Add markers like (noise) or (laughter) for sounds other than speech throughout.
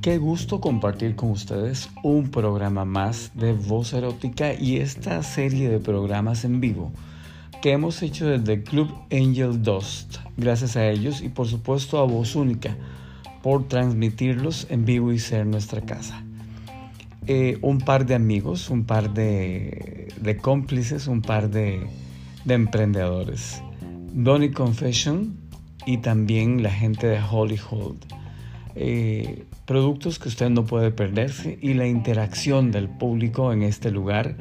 Qué gusto compartir con ustedes un programa más de Voz Erótica y esta serie de programas en vivo que hemos hecho desde Club Angel Dust. Gracias a ellos y por supuesto a Voz Única por transmitirlos en vivo y ser nuestra casa. Eh, un par de amigos, un par de, cómplices, un par de, emprendedores. Donny Confession y también la gente de Holy Hold. Eh, productos que usted no puede perderse y la interacción del público en este lugar.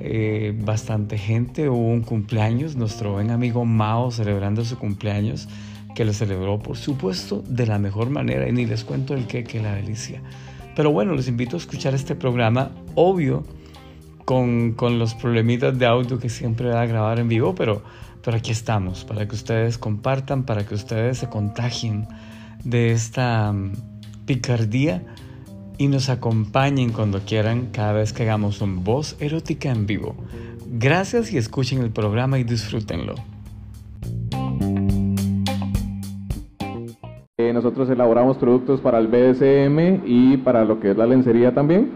Eh, bastante gente, hubo un cumpleaños, nuestro buen amigo Mao celebrando su cumpleaños, que lo celebró por supuesto de la mejor manera y ni les cuento el qué, que la delicia. Pero bueno, les invito a escuchar este programa, obvio, con, con los problemitas de audio que siempre da a grabar en vivo, pero, pero aquí estamos, para que ustedes compartan, para que ustedes se contagien de esta picardía y nos acompañen cuando quieran cada vez que hagamos un voz erótica en vivo. Gracias y escuchen el programa y disfrútenlo. Eh, nosotros elaboramos productos para el BSM y para lo que es la lencería también.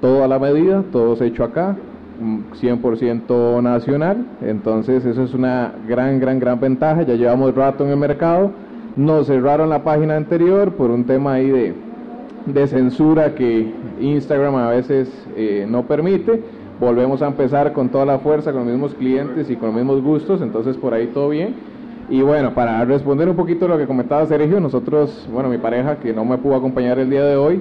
Todo a la medida, todo es hecho acá, 100% nacional. Entonces eso es una gran, gran, gran ventaja. Ya llevamos rato en el mercado nos cerraron la página anterior por un tema ahí de, de censura que Instagram a veces eh, no permite. Volvemos a empezar con toda la fuerza, con los mismos clientes y con los mismos gustos, entonces por ahí todo bien. Y bueno, para responder un poquito lo que comentaba Sergio, nosotros, bueno, mi pareja que no me pudo acompañar el día de hoy,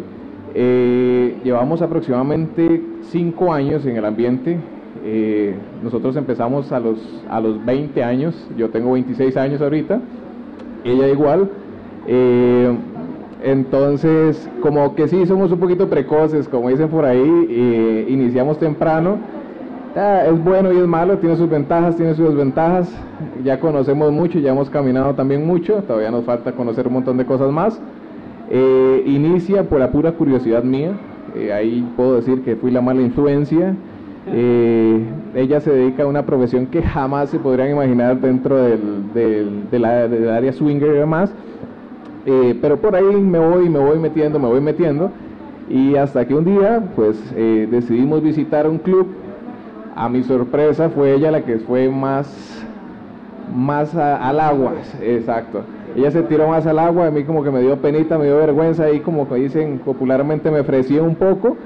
eh, llevamos aproximadamente cinco años en el ambiente. Eh, nosotros empezamos a los, a los 20 años, yo tengo 26 años ahorita ella igual. Eh, entonces, como que sí, somos un poquito precoces, como dicen por ahí, iniciamos temprano. Ah, es bueno y es malo, tiene sus ventajas, tiene sus desventajas. Ya conocemos mucho, ya hemos caminado también mucho, todavía nos falta conocer un montón de cosas más. Eh, inicia por la pura curiosidad mía, ahí puedo decir que fui la mala influencia. Eh, ella se dedica a una profesión que jamás se podrían imaginar dentro del, del, área swinger y demás. Eh, pero por ahí me voy, me voy metiendo, me voy metiendo. Y hasta que un día, pues eh, decidimos visitar un club. A mi sorpresa fue ella la que fue más, más al agua, exacto. Ella se tiró más al agua, a mí como que me dio penita, me dio vergüenza y como dicen popularmente me ofrecí un poco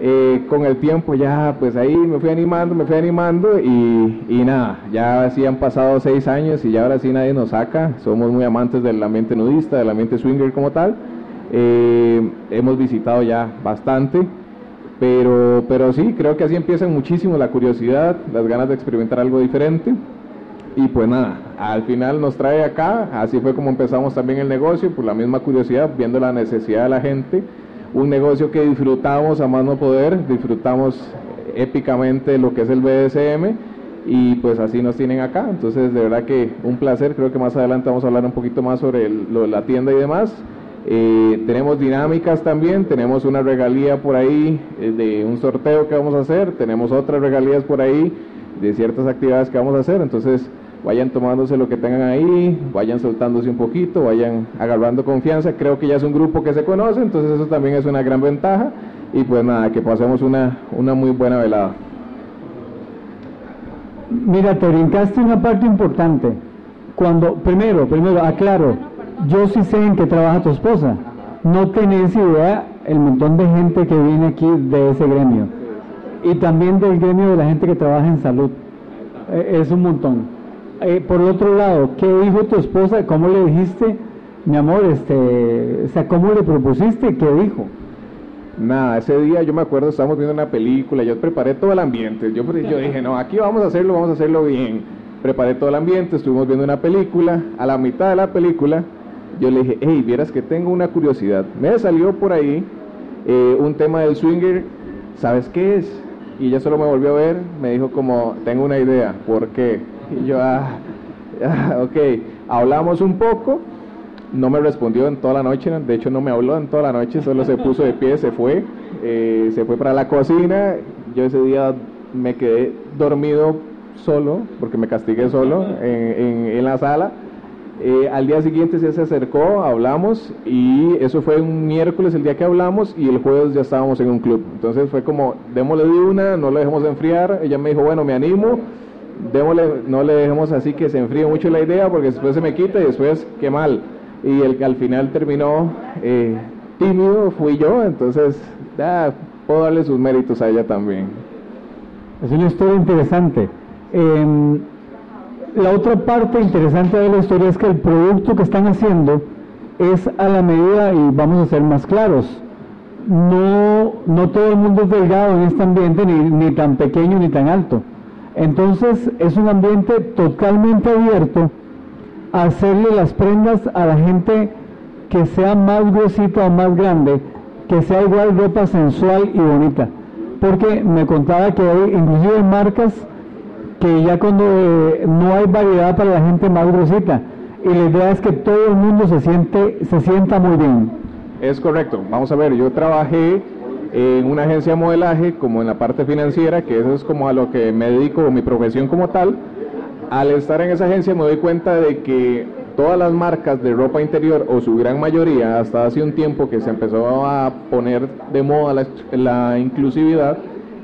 eh, con el tiempo ya, pues ahí me fui animando, me fui animando y, nada, ya así han pasado seis años y ya ahora sí nadie nos saca. Somos muy amantes del ambiente nudista, del ambiente swinger como tal. Eh, hemos visitado ya bastante, pero, pero sí, creo que así empieza muchísimo la curiosidad, las ganas de experimentar algo diferente. Y pues nada, al final nos trae acá, así fue como empezamos también el negocio, por la misma curiosidad, viendo la necesidad de la gente un negocio que disfrutamos a más no poder, disfrutamos épicamente lo que es el BDSM y pues así nos tienen acá. Entonces, de verdad que un placer. Creo que más adelante vamos a hablar un poquito más sobre lo de la tienda y demás. Eh, tenemos dinámicas también, tenemos una regalía por ahí eh, de un sorteo que vamos a hacer, tenemos otras regalías por ahí de ciertas actividades que vamos a hacer. Entonces, vayan tomándose lo que tengan ahí, vayan soltándose un poquito, vayan agarrando confianza. Creo que ya es un grupo que se conoce, entonces eso también es una gran ventaja. Y pues nada, que pasemos una, una muy buena velada. Mira, te brincaste una parte importante. Cuando, primero, primero, aclaro, yo sí sé en qué trabaja tu esposa. No tenés idea el montón de gente que viene aquí de ese gremio. Y también del gremio de la gente que trabaja en salud. Eh, es un montón. Eh, por otro lado, ¿qué dijo tu esposa? ¿Cómo le dijiste, mi amor, este, o sea, cómo le propusiste? ¿Qué dijo? Nada, ese día yo me acuerdo, estábamos viendo una película, yo preparé todo el ambiente, yo, yo dije, no, aquí vamos a hacerlo, vamos a hacerlo bien. Preparé todo el ambiente, estuvimos viendo una película, a la mitad de la película, yo le dije, hey, vieras que tengo una curiosidad. Me salió por ahí eh, un tema del swinger, ¿sabes qué es? Y ella solo me volvió a ver, me dijo como, tengo una idea, ¿por qué? Yo, ah, ah, ok, hablamos un poco, no me respondió en toda la noche, de hecho no me habló en toda la noche, solo se puso de pie, se fue, eh, se fue para la cocina, yo ese día me quedé dormido solo, porque me castigué solo en, en, la sala, Eh, al día siguiente se acercó, hablamos y eso fue un miércoles el día que hablamos y el jueves ya estábamos en un club. Entonces fue como, démosle de una, no le dejemos enfriar. Ella me dijo, bueno, me animo, démosle, no le dejemos así que se enfríe mucho la idea porque después se me quita y después qué mal. Y el que al final terminó eh, tímido fui yo, entonces ya puedo darle sus méritos a ella también. Es una historia interesante. Em, la otra parte interesante de la historia es que el producto que están haciendo es a la medida, y vamos a ser más claros, no, no todo el mundo es delgado en este ambiente, ni, ni tan pequeño ni tan alto. Entonces es un ambiente totalmente abierto a hacerle las prendas a la gente que sea más gruesita o más grande, que sea igual ropa sensual y bonita. Porque me contaba que hay inclusive marcas que ya cuando eh, no hay variedad para la gente más gruesita y la idea es que todo el mundo se siente se sienta muy bien. Es correcto. Vamos a ver, yo trabajé en una agencia de modelaje como en la parte financiera, que eso es como a lo que me dedico, mi profesión como tal. Al estar en esa agencia me doy cuenta de que todas las marcas de ropa interior, o su gran mayoría, hasta hace un tiempo que se empezó a poner de moda la, la inclusividad,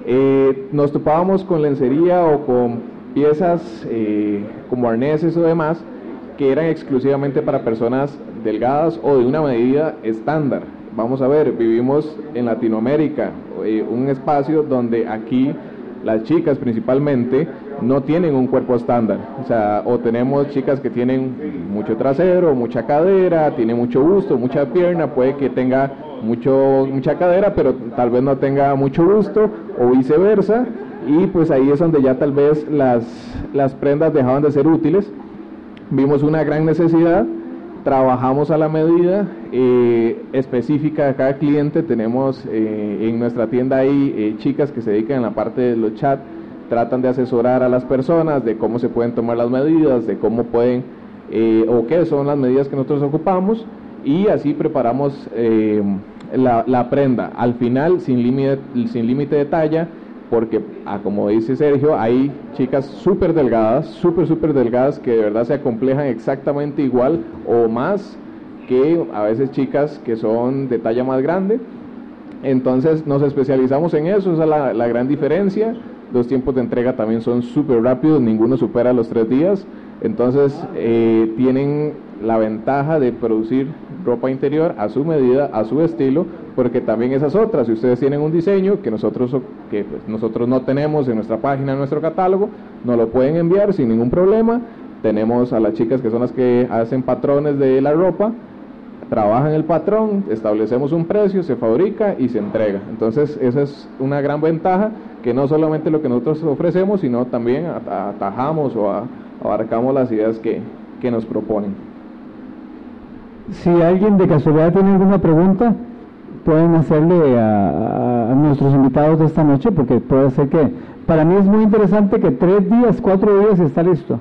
eh, nos topábamos con lencería o con piezas eh, como arneses o demás que eran exclusivamente para personas delgadas o de una medida estándar. Vamos a ver, vivimos en Latinoamérica, eh, un espacio donde aquí las chicas principalmente no tienen un cuerpo estándar. O sea, o tenemos chicas que tienen mucho trasero, mucha cadera, tiene mucho busto, mucha pierna, puede que tenga mucho, mucha cadera, pero tal vez no tenga mucho gusto, o viceversa. Y pues ahí es donde ya tal vez las, las prendas dejaban de ser útiles. Vimos una gran necesidad, trabajamos a la medida eh, específica de cada cliente. Tenemos eh, en nuestra tienda ahí eh, chicas que se dedican a la parte de los chats, tratan de asesorar a las personas de cómo se pueden tomar las medidas, de cómo pueden o qué son las medidas que nosotros ocupamos y así preparamos la, prenda al final sin límite sin límite de talla porque ah, como dice Sergio hay chicas súper delgadas súper súper delgadas que de verdad se acomplejan exactamente igual o más que a veces chicas que son de talla más grande. Entonces nos especializamos en eso esa es la, la gran diferencia. Los tiempos de entrega también son súper rápidos ninguno supera los tres días. Entonces eh, tienen la ventaja de producir ropa interior a su medida, a su estilo, porque también esas otras, si ustedes tienen un diseño que nosotros, que pues, nosotros no tenemos en nuestra página, en nuestro catálogo, nos lo pueden enviar sin ningún problema. Tenemos a las chicas que son las que hacen patrones de la ropa, trabajan el patrón, establecemos un precio, se fabrica y se entrega. Entonces esa es una gran ventaja que no solamente lo que nosotros ofrecemos, sino también atajamos o abarcamos las ideas que, que nos proponen. Si alguien de casualidad tiene alguna pregunta, pueden hacerle a, nuestros invitados de esta noche, porque puede ser que para mí es muy interesante que tres días, cuatro días está listo.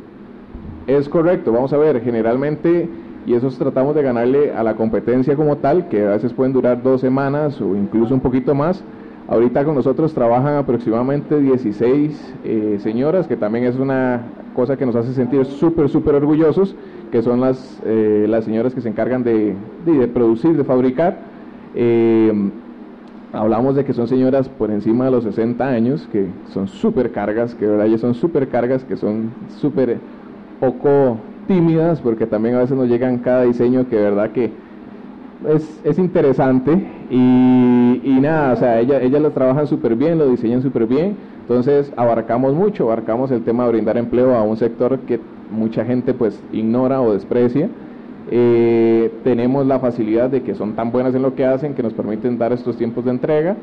Es correcto, vamos a ver, generalmente, y eso tratamos de ganarle a la competencia como tal, que a veces pueden durar dos semanas o incluso un poquito más. Ahorita con nosotros trabajan aproximadamente 16 eh, señoras, que también es una cosa que nos hace sentir súper, súper orgullosos que son las, eh, las señoras que se encargan de, de, producir, de fabricar. Eh, hablamos de que son señoras por encima de los 60 años, que son súper cargas, que de verdad ellas son súper cargas, que son súper poco tímidas, porque también a veces nos llegan cada diseño que de verdad que es, es interesante. Y, y, nada, o sea, ellas, ellas lo trabajan súper bien, lo diseñan súper bien, entonces abarcamos mucho, abarcamos el tema de brindar empleo a un sector que mucha gente pues ignora o desprecia. Eh, tenemos la facilidad de que son tan buenas en lo que hacen que nos permiten dar estos tiempos de entrega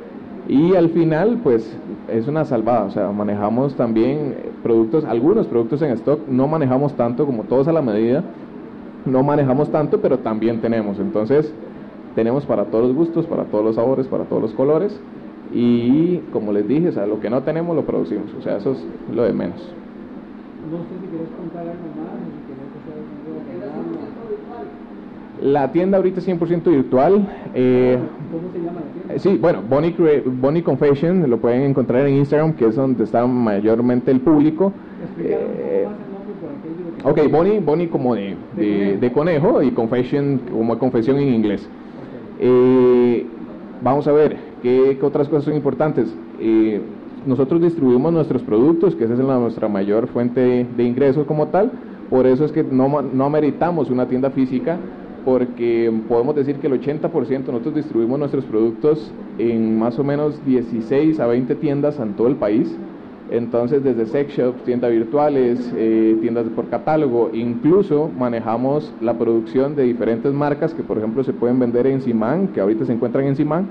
y al final pues es una salvada, o sea, manejamos también productos, algunos productos en stock, no manejamos tanto como todos a la medida, no manejamos tanto, pero también tenemos, entonces tenemos para todos los gustos, para todos los sabores, para todos los colores y como les dije, o sea, lo que no tenemos lo producimos, o sea, eso es lo de menos. No sé si quieres contar algo más, si La tienda ahorita es 100% virtual. Eh, ¿Cómo se llama la tienda? Sí, bueno, Bonnie, Bonnie Confession, lo pueden encontrar en Instagram, que es donde está mayormente el público. Eh, Ok, Bonnie, Bonnie como de, de, conejo y confession como confesión en inglés. Eh, vamos a ver, ¿qué, otras cosas son importantes? Eh, nosotros distribuimos nuestros productos, que esa es nuestra mayor fuente de ingresos como tal, por eso es que no, no meritamos una tienda física, porque podemos decir que el 80% nosotros distribuimos nuestros productos en más o menos 16 a 20 tiendas en todo el país. Entonces, desde sex shops, tiendas virtuales, eh, tiendas por catálogo, incluso manejamos la producción de diferentes marcas que, por ejemplo, se pueden vender en Simán, que ahorita se encuentran en Simán.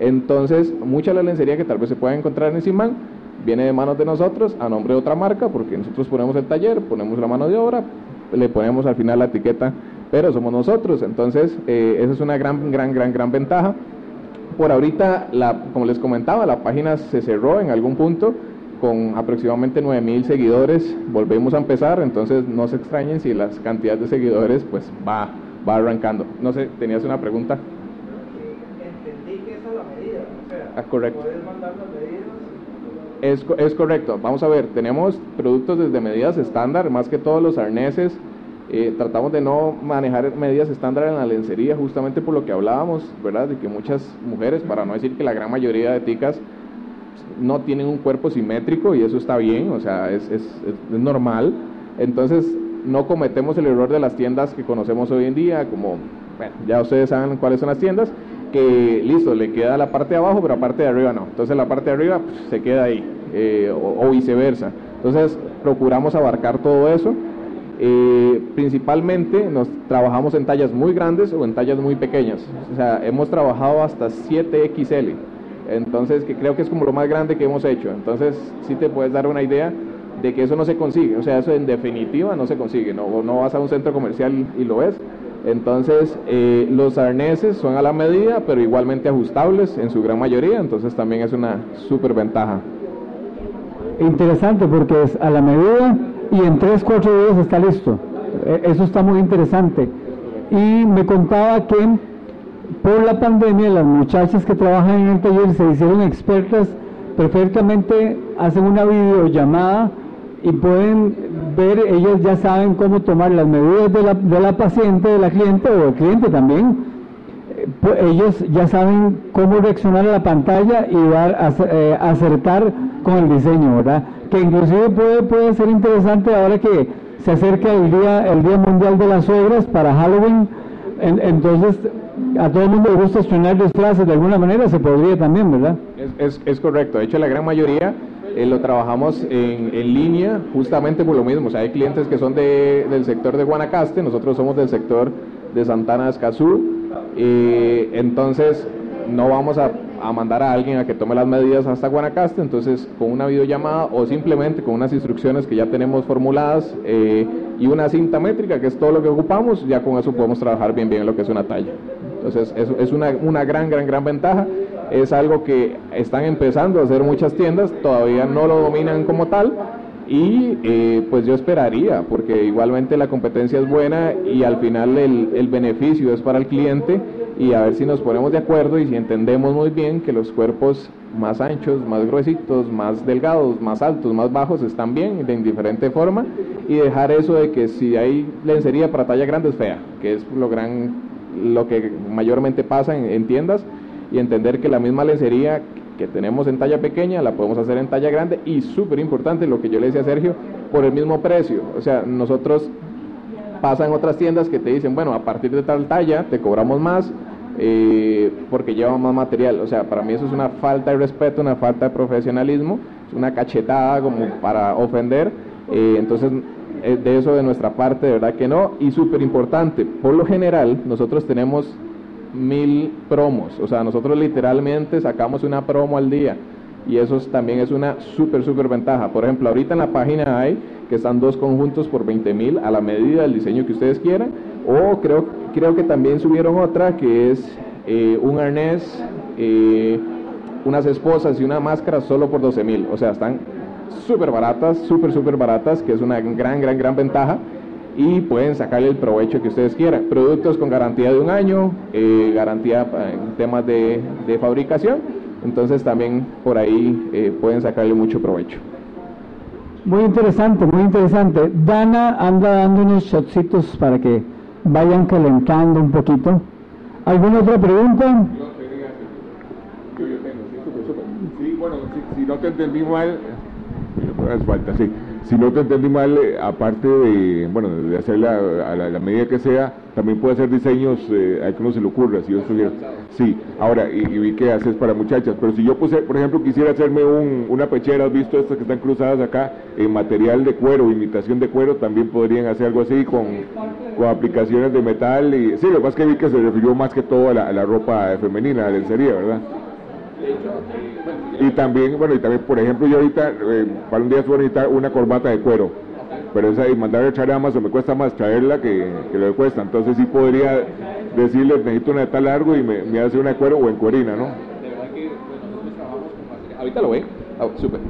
Entonces, mucha de la lencería que tal vez se pueda encontrar en Simán viene de manos de nosotros a nombre de otra marca, porque nosotros ponemos el taller, ponemos la mano de obra, le ponemos al final la etiqueta, pero somos nosotros. Entonces, eh, esa es una gran, gran, gran, gran ventaja. Por ahorita, la, como les comentaba, la página se cerró en algún punto con aproximadamente 9000 seguidores. Volvemos a empezar, entonces no se extrañen si las cantidades de seguidores pues va, va arrancando. No sé, tenías una pregunta. Entendí que esa es la medida, o sea, ah, correcto. las medidas es, correcto. Vamos a ver, tenemos productos desde medidas estándar, más que todos los arneses. Eh, tratamos de no manejar medidas estándar en la lencería, justamente por lo que hablábamos, ¿verdad? De que muchas mujeres, para no decir que la gran mayoría de ticas, no tienen un cuerpo simétrico y eso está bien, o sea, es, es, es normal. Entonces, no cometemos el error de las tiendas que conocemos hoy en día, como, bueno, ya ustedes saben cuáles son las tiendas, que listo, le queda la parte de abajo, pero la parte de arriba no. Entonces la parte de arriba pues, se queda ahí, eh, o, viceversa. Entonces procuramos abarcar todo eso. Eh, principalmente nos trabajamos en tallas muy grandes o en tallas muy pequeñas. O sea, hemos trabajado hasta 7XL. Entonces, que creo que es como lo más grande que hemos hecho. Entonces, sí te puedes dar una idea de que eso no se consigue. O sea, eso en definitiva no se consigue. No, no vas a un centro comercial y lo ves entonces, eh, los arneses son a la medida, pero igualmente ajustables en su gran mayoría, entonces también es una super ventaja. Interesante porque es a la medida y en 3, 4 días está listo. E, eso está muy interesante. Y me contaba que por la pandemia las muchachas que trabajan en el taller se hicieron expertas, perfectamente hacen una videollamada y pueden ver, ellos ya saben cómo tomar las medidas de la, de la paciente, de la cliente o del cliente también. Eh, ellos ya saben cómo reaccionar a la pantalla y dar, eh, acertar con el diseño, ¿verdad? Que inclusive puede, puede ser interesante ahora que se acerca el día, el día mundial de las obras para Halloween. entonces, a todo el mundo le gusta estrenar disfraces de alguna manera, se podría también, ¿verdad? Es, es, es correcto. De hecho, la gran mayoría eh, lo trabajamos en, en, línea justamente por lo mismo. O sea, hay clientes que son de, del sector de Guanacaste, nosotros somos del sector de Santana de Escazú. Eh, entonces, no vamos a, a, mandar a alguien a que tome las medidas hasta Guanacaste, entonces con una videollamada o simplemente con unas instrucciones que ya tenemos formuladas eh, y una cinta métrica, que es todo lo que ocupamos, ya con eso podemos trabajar bien bien lo que es una talla. Entonces, es, una, gran, gran, gran ventaja. Es algo que están empezando a hacer muchas tiendas, todavía no lo dominan como tal y eh, pues yo esperaría, porque igualmente la competencia es buena y al final el, el, beneficio es para el cliente y a ver si nos ponemos de acuerdo y si entendemos muy bien que los cuerpos más anchos, más gruesitos, más delgados, más altos, más bajos están bien de indiferente forma y dejar eso de que si hay lencería para talla grande es fea, que es lo gran lo que mayormente pasa en, en tiendas y entender que la misma lencería que tenemos en talla pequeña la podemos hacer en talla grande y súper importante lo que yo le decía a Sergio, por el mismo precio. O sea, nosotros pasan otras tiendas que te dicen, bueno, a partir de tal talla te cobramos más eh, porque lleva más material. O sea, para mí eso es una falta de respeto, una falta de profesionalismo, es una cachetada como para ofender. Eh, entonces, de eso de nuestra parte, de verdad que no. Y súper importante, por lo general, nosotros tenemos mil promos. O sea, nosotros literalmente sacamos una promo al día. Y eso también es una súper, súper ventaja. Por ejemplo, ahorita en la página hay que están dos conjuntos por 20 mil a la medida del diseño que ustedes quieran. O creo, creo que también subieron otra que es eh, un arnés, eh, unas esposas y una máscara solo por 12 mil. O sea, están súper baratas, súper, súper baratas, que es una gran, gran, gran ventaja y pueden sacarle el provecho que ustedes quieran. Productos con garantía de un año, eh, garantía en temas de, de, fabricación, entonces también por ahí eh, pueden sacarle mucho provecho. Muy interesante, muy interesante. Dana anda dando unos shotcitos para que vayan calentando un poquito. ¿Alguna otra pregunta? Sí, bueno, si, no te entendí mal, falta, sí. Si no te entendí mal, eh, aparte de, bueno, de hacerla a la, medida que sea, también puede hacer diseños eh, a que no se le ocurra, si yo estuviera. Sí, ahora, y, vi que haces para muchachas, pero si yo, puse, por ejemplo, quisiera hacerme una pechera, ¿has visto estas que están cruzadas acá, en material de cuero, imitación de cuero, también podrían hacer algo así con, con aplicaciones de metal. y Sí, lo que pasa es que vi que se refirió más que todo a la, ropa femenina, la lencería, ¿verdad? Y también, bueno, y también, por ejemplo, yo ahorita, eh, para un día suelo necesitar una corbata de cuero, pero esa y mandar a traer a Amazon me cuesta más traerla que, que lo que cuesta, entonces sí podría decirle, necesito una de tal largo y me, hace una de cuero o en cuerina, ¿no? Ahorita lo ve, oh, súper.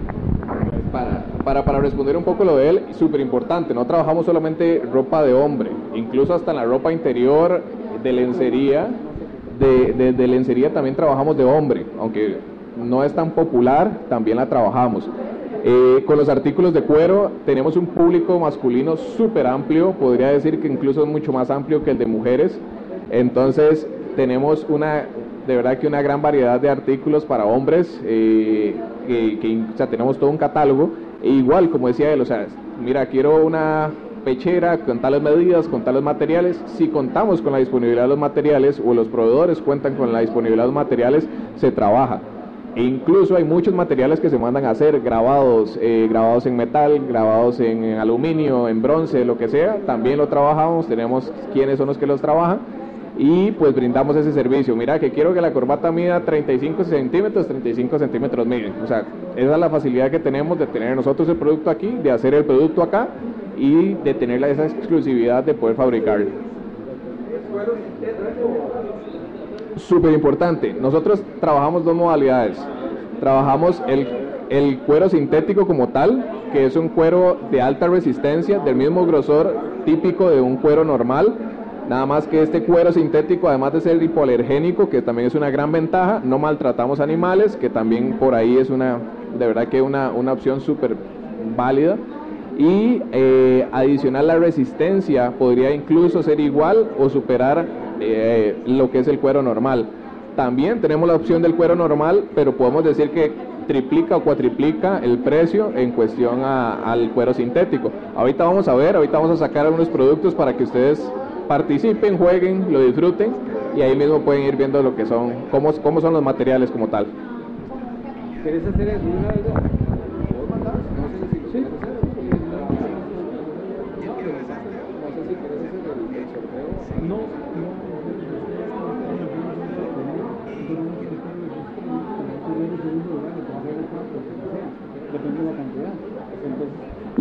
Para, para, para, responder un poco lo de él, súper importante, no trabajamos solamente ropa de hombre, incluso hasta la ropa interior de lencería, de, lencería también trabajamos de hombre, aunque no es tan popular, también la trabajamos. Eh, con los artículos de cuero tenemos un público masculino súper amplio, podría decir que incluso es mucho más amplio que el de mujeres. Entonces tenemos una, de verdad que una gran variedad de artículos para hombres, eh, que, o sea, tenemos todo un catálogo. E igual, como decía él, o sea, mira, quiero una pechera con tales medidas, con tales materiales. Si contamos con la disponibilidad de los materiales o los proveedores cuentan con la disponibilidad de los materiales, se trabaja. E incluso hay muchos materiales que se mandan a hacer, grabados, eh, grabados en metal, grabados en, aluminio, en bronce, lo que sea. También lo trabajamos, tenemos quiénes son los que los trabajan y pues brindamos ese servicio. Mira, que quiero que la corbata mida 35 centímetros, 35 centímetros mide. O sea, esa es la facilidad que tenemos de tener nosotros el producto aquí, de hacer el producto acá y de tener esa exclusividad de poder fabricarlo. Súper importante, nosotros trabajamos dos modalidades. Trabajamos el, el cuero sintético como tal, que es un cuero de alta resistencia, del mismo grosor típico de un cuero normal, Nada más que este cuero sintético, además de ser hipoalergénico, que también es una gran ventaja, no maltratamos animales, que también por ahí es una, de verdad que una, una opción súper válida y eh, adicional la resistencia podría incluso ser igual o superar eh, lo que es el cuero normal. También tenemos la opción del cuero normal, pero podemos decir que triplica o cuatriplica el precio en cuestión al cuero sintético. Ahorita vamos a ver, ahorita vamos a sacar algunos productos para que ustedes participen, jueguen, lo disfruten y ahí mismo pueden ir viendo lo que son, cómo, cómo son los materiales como tal. ¿Quieres hacer eso?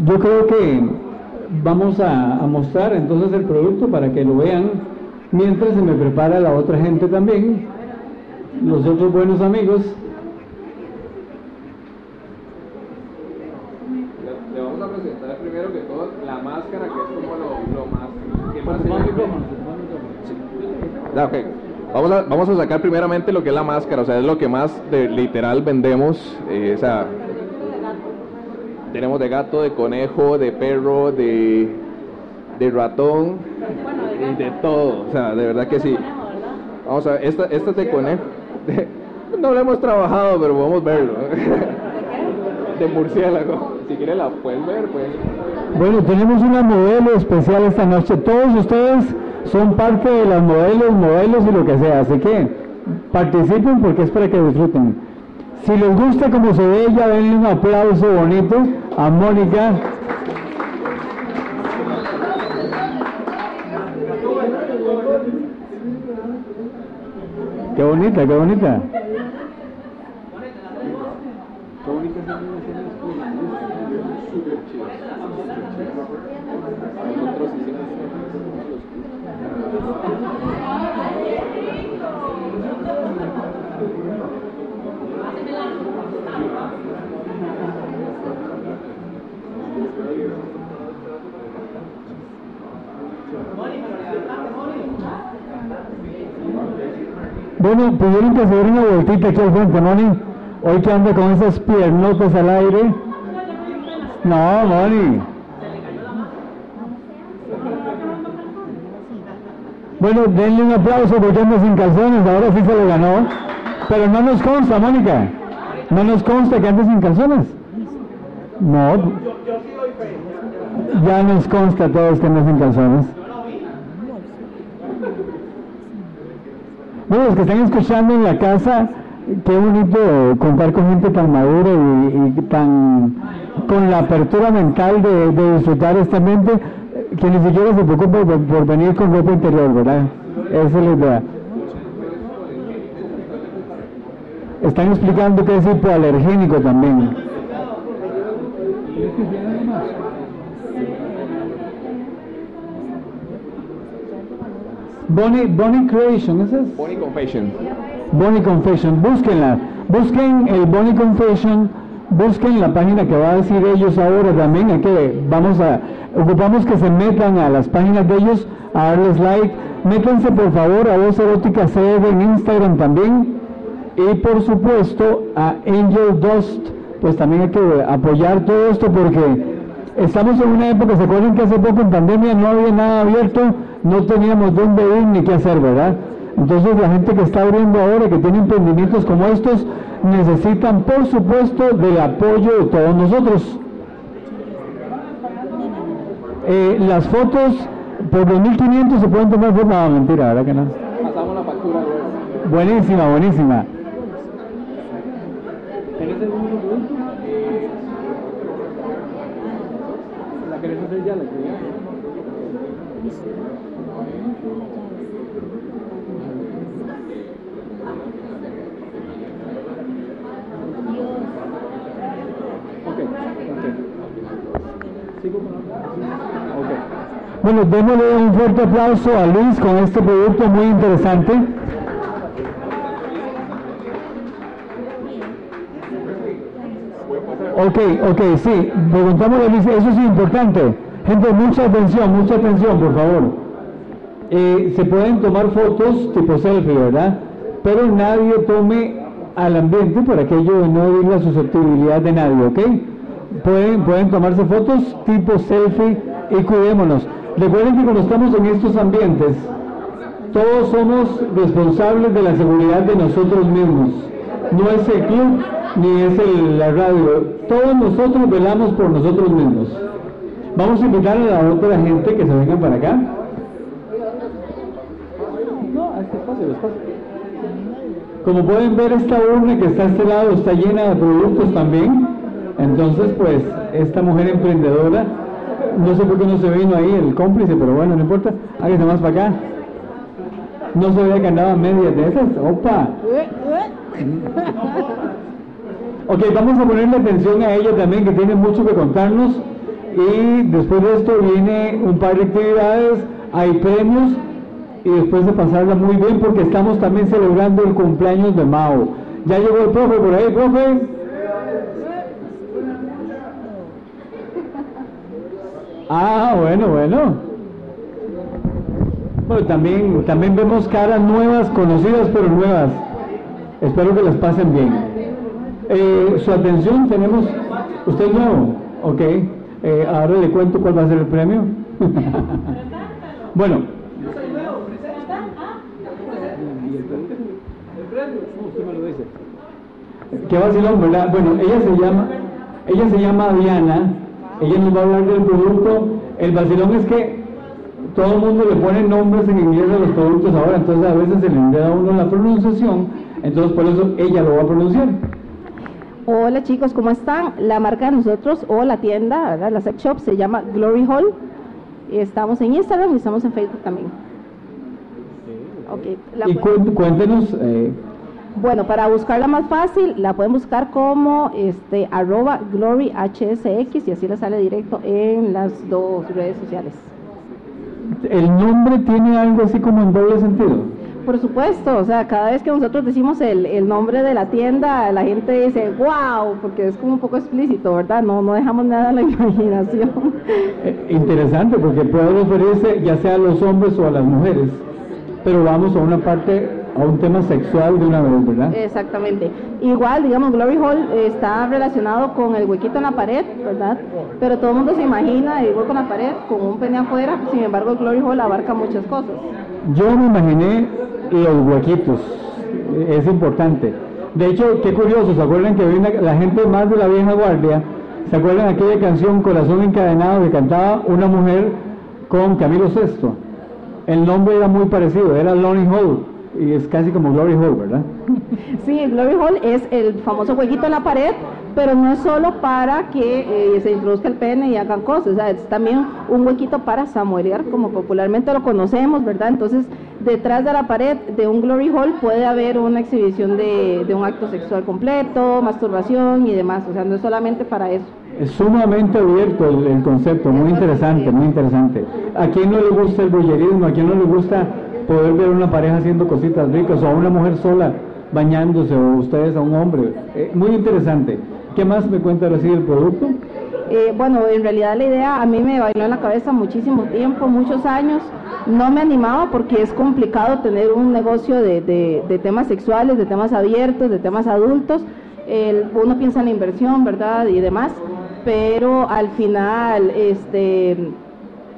Yo creo que vamos a, mostrar entonces el producto para que lo vean mientras se me prepara la otra gente también, los otros buenos amigos. Le, vamos a presentar primero que todo la máscara, que es como lo, más... Que más okay. Vamos a, vamos a sacar primeramente lo que es la máscara, o sea, es lo que más de, literal vendemos, eh, o sea, tenemos de gato, de conejo, de perro, de, de ratón, de todo. O sea, de verdad que sí. Vamos a ver, esta, esta es de conejo. (laughs) no lo hemos trabajado, pero podemos verlo. (laughs) de murciélago. Si quiere la pueden ver, pues. Bueno, tenemos una modelo especial esta noche. Todos ustedes son parte de las modelos, modelos y lo que sea. Así que participen porque es para que disfruten. Si les gusta como se ve ella, denle un aplauso bonito a Mónica. Qué bonita, qué bonita. Bueno, pudieron que hacer una vueltita aquí al frente, Moni. Hoy que anda con esas piernotas al aire. No, Moni. Bueno, denle un aplauso porque anda sin calzones, ahora sí se lo ganó. Pero no nos consta, Mónica. No nos consta que ande sin calzones. No. Ya nos consta a todos que anda sin calzones. Bueno, los que están escuchando en la casa, qué bonito contar con gente tan madura y, tan con la apertura mental de, disfrutar este ambiente que ni siquiera se preocupa por, por venir con ropa interior, ¿verdad? Esa es la idea. Están explicando que es hipoalergénico también. Bonnie, Bonnie Creation, ¿ese es? Bonnie Confession. Bonnie Confession, búsquenla, busquen el Bonnie Confession, busquen la página que va a decir ellos ahora también, hay que vamos a, ocupamos que se metan a las páginas de ellos, a darles like, métanse por favor a Voz Erótica CR en Instagram también, y por supuesto a Angel Dust, pues también hay que apoyar todo esto porque estamos en una época, ¿se acuerdan que hace poco en pandemia no había nada abierto? No teníamos dónde ir ni qué hacer, ¿verdad? Entonces la gente que está abriendo ahora, que tiene emprendimientos como estos, necesitan por supuesto del apoyo de todos nosotros. Eh, las fotos por 2.500 se pueden tomar forma, no, mentira, ¿verdad que no? Pasamos la factura luego. Buenísima, Bueno, démosle un fuerte aplauso a Luis con este producto muy interesante. Ok, ok, sí, preguntamos a Luis, eso es importante. Gente, mucha atención, mucha atención, por favor. Eh, se pueden tomar fotos tipo selfie, ¿verdad? Pero nadie tome al ambiente por aquello de no herir la susceptibilidad de nadie, ¿ok? Pueden, pueden tomarse fotos tipo selfie y cuidémonos. Recuerden que cuando estamos en estos ambientes, todos somos responsables de la seguridad de nosotros mismos. No es el club ni es el, la radio. Todos nosotros velamos por nosotros mismos. Vamos a invitar a la otra gente que se vengan para acá. Este. Como pueden ver, esta urna que está a este lado está llena de productos también. Entonces, pues, esta mujer emprendedora no sé por qué no se vino ahí el cómplice, pero bueno, no importa. Hágase más para acá. No se veía que andaba medias de esas. ¡Opa! Ok, vamos a ponerle atención a ella también, que tiene mucho que contarnos. Y después de esto viene un par de actividades, hay premios y después de pasarla muy bien porque estamos también celebrando el cumpleaños de Mao. Ya llegó el profe por ahí, profe. Ah, bueno, bueno. Bueno, también, también vemos caras nuevas, conocidas pero nuevas. Espero que las pasen bien. Eh, su atención, tenemos... ¿Usted es nuevo? Ok. Eh, ahora le cuento cuál va a ser el premio. (laughs) bueno. Qué vacilón, ¿verdad? Bueno, ella se llama, ella se llama Diana ella nos va a hablar del producto. El vacilón es que todo el mundo le pone nombres en inglés a los productos ahora, entonces a veces se le enreda a uno la pronunciación, entonces por eso ella lo va a pronunciar. Hola chicos, ¿cómo están? La marca de nosotros o la tienda, ¿verdad? la sex shop se llama Glory Hall. Estamos en Instagram y estamos en Facebook también. Okay, y cuéntenos, eh, bueno, para buscarla más fácil, la pueden buscar como este, arroba gloryhsx y así le sale directo en las dos redes sociales. ¿El nombre tiene algo así como en doble sentido? Por supuesto, o sea, cada vez que nosotros decimos el, el nombre de la tienda, la gente dice, wow, porque es como un poco explícito, ¿verdad? No, no dejamos nada a la (laughs) imaginación. Eh, interesante, porque puede referirse ya sea a los hombres o a las mujeres, pero vamos a una parte a un tema sexual de una vez, ¿verdad? Exactamente. Igual, digamos, Glory Hall eh, está relacionado con el huequito en la pared, ¿verdad? Pero todo el mundo se imagina el hueco en la pared con un pene afuera, sin embargo, Glory Hall abarca muchas cosas. Yo me imaginé los huequitos, eh, es importante. De hecho, qué curioso, ¿se acuerdan que la gente más de la vieja guardia? ¿Se acuerdan aquella canción Corazón Encadenado que cantaba una mujer con Camilo Sesto? El nombre era muy parecido, era Lonnie Hall y es casi como Glory Hall, ¿verdad? (laughs) Sí, el Glory Hall es el famoso huequito en la pared, pero no es solo para que eh, se introduzca el pene y hagan cosas, o sea, es también un huequito para samuelear, como popularmente lo conocemos, ¿verdad? Entonces, detrás de la pared de un Glory Hall puede haber una exhibición de, de un acto sexual completo, masturbación y demás, o sea, no es solamente para eso. Es sumamente abierto el, el concepto, muy interesante, muy interesante. ¿A quién no le gusta el bollerismo? ¿A quién no le gusta poder ver una pareja haciendo cositas ricas o a una mujer sola bañándose o ustedes a un hombre? Eh, muy interesante. ¿Qué más me cuenta ahora sí del producto? Eh, bueno, en realidad la idea a mí me bailó en la cabeza muchísimo tiempo, muchos años. No me animaba porque es complicado tener un negocio de, de- temas sexuales, de temas abiertos, de temas adultos. Uno piensa en la inversión, ¿verdad? Y demás. Pero al final, este,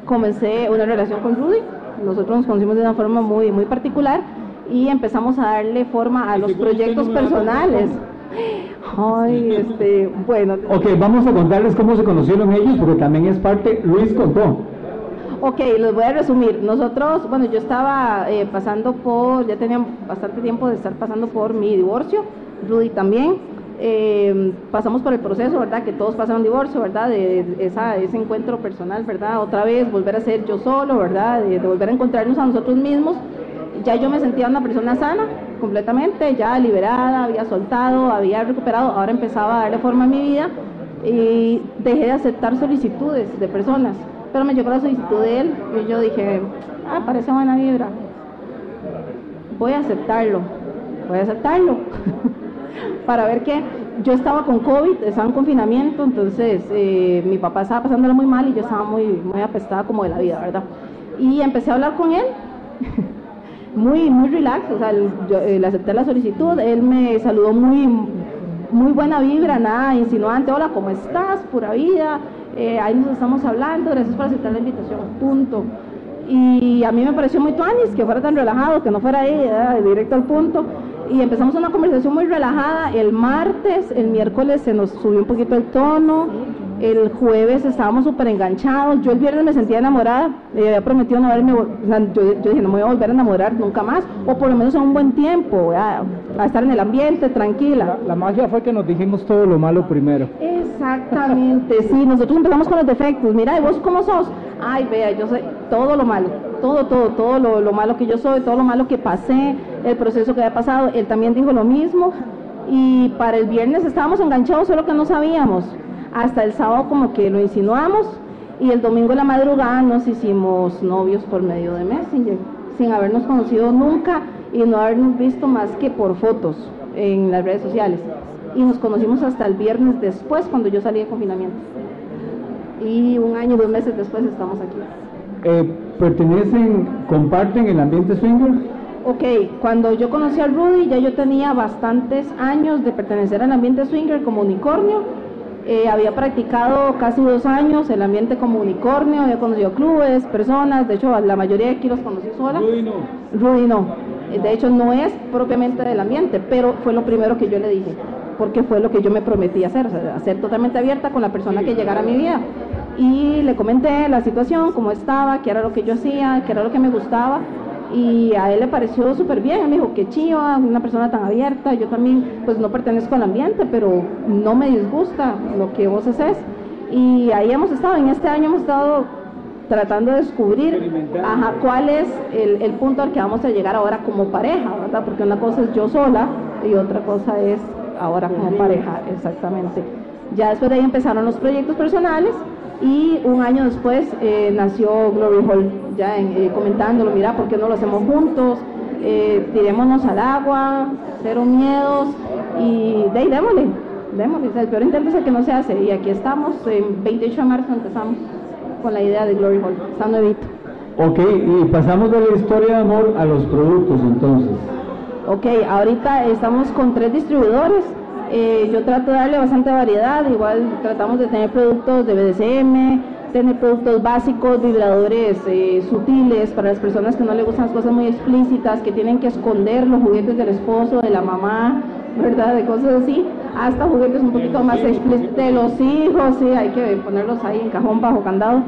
comencé una relación con Rudy. Nosotros nos conocimos de una forma muy, muy particular y empezamos a darle forma a los proyectos personales. Ay, este, bueno, Ok, vamos a contarles cómo se conocieron ellos porque también es parte, Luis contó. Ok, los voy a resumir. Nosotros, bueno, yo estaba eh, pasando por, ya tenía bastante tiempo de estar pasando por mi divorcio, Rudy también. Eh, pasamos por el proceso, ¿verdad? Que todos pasan un divorcio, ¿verdad? De, esa, ese encuentro personal, ¿verdad? Otra vez volver a ser yo solo, ¿verdad? De, de volver a encontrarnos a nosotros mismos. Ya yo me sentía una persona sana, completamente, ya liberada, había soltado, había recuperado, ahora empezaba a darle forma a mi vida y dejé de aceptar solicitudes de personas. Pero me llegó la solicitud de él y yo dije, ah, parece buena vibra. Voy a aceptarlo, voy a aceptarlo. (laughs) Para ver que yo estaba con COVID, estaba en confinamiento, entonces eh, mi papá estaba pasándolo muy mal y yo estaba muy, muy apestada como de la vida, ¿verdad? Y empecé a hablar con él (laughs) muy, muy relax, o sea, yo, eh, le acepté la solicitud, él me saludó muy, muy buena vibra, nada insinuante, hola, ¿cómo estás? Pura vida, eh, ahí nos estamos hablando, gracias por aceptar la invitación, punto. Y a mí me pareció muy tuanis que fuera tan relajado, que no fuera ahí, directo al punto. Y empezamos una conversación muy relajada. El martes, el miércoles se nos subió un poquito el tono. El jueves estábamos súper enganchados. Yo el viernes me sentía enamorada. Eh, había prometido no verme. o sea, yo, yo dije, no me voy a volver a enamorar nunca más. O por lo menos en un buen tiempo. A, a estar en el ambiente, tranquila. La, la magia fue que nos dijimos todo lo malo primero. Exactamente, sí, nosotros empezamos con los defectos. Mira, ¿y vos cómo sos? Ay, vea, yo sé todo lo malo, todo, todo, todo lo, lo malo que yo soy, todo lo malo que pasé, el proceso que había pasado. Él también dijo lo mismo. Y para el viernes estábamos enganchados, solo que no sabíamos. Hasta el sábado como que lo insinuamos y el domingo en la madrugada nos hicimos novios por medio de Messenger, sin habernos conocido nunca y no habernos visto más que por fotos en las redes sociales. Y nos conocimos hasta el viernes después, cuando yo salí de confinamiento. Y un año, dos meses después estamos aquí. Eh, ¿Pertenecen, comparten el ambiente swinger? Ok, cuando yo conocí a Rudy ya yo tenía bastantes años de pertenecer al ambiente swinger como unicornio. Eh, había practicado casi dos años el ambiente como unicornio, había conocido clubes, personas, de hecho la mayoría de aquí los conocí sola. Rudy no. Rudy no, Eh, de hecho no es propiamente del ambiente, pero fue lo primero que yo le dije, porque fue lo que yo me prometí hacer, o sea, ser totalmente abierta con la persona que llegara a mi vida. Y le comenté la situación, cómo estaba, qué era lo que yo hacía, qué era lo que me gustaba, y a él le pareció súper bien, él me dijo, qué chiva, una persona tan abierta, yo también pues no pertenezco al ambiente, pero no me disgusta lo que vos haces. Y ahí hemos estado, en este año hemos estado tratando de descubrir ajá, cuál es el, el punto al que vamos a llegar ahora como pareja, ¿verdad? Porque una cosa es yo sola y otra cosa es ahora como pareja, exactamente. Ya después de ahí empezaron los proyectos personales y un año después eh, nació Glory Hall, ya en- eh, comentándolo, mira, ¿por qué no lo hacemos juntos? Eh, tirémonos al agua, cero miedos y de ahí démosle, démosle. O sea, el peor intento es el que no se hace y aquí estamos, en 28 de marzo empezamos con la idea de Glory Hall, está nuevito. Ok, y pasamos de la historia de amor a los productos entonces. Ok, ahorita estamos con tres distribuidores. Eh, yo trato de darle bastante variedad, igual tratamos de tener productos de BDSM, tener productos básicos, vibradores eh, sutiles para las personas que no les gustan las cosas muy explícitas, que tienen que esconder los juguetes del esposo, de la mamá, ¿verdad? De cosas así, hasta juguetes un poquito más explícitos de los hijos, sí, hay que ponerlos ahí en cajón bajo candado.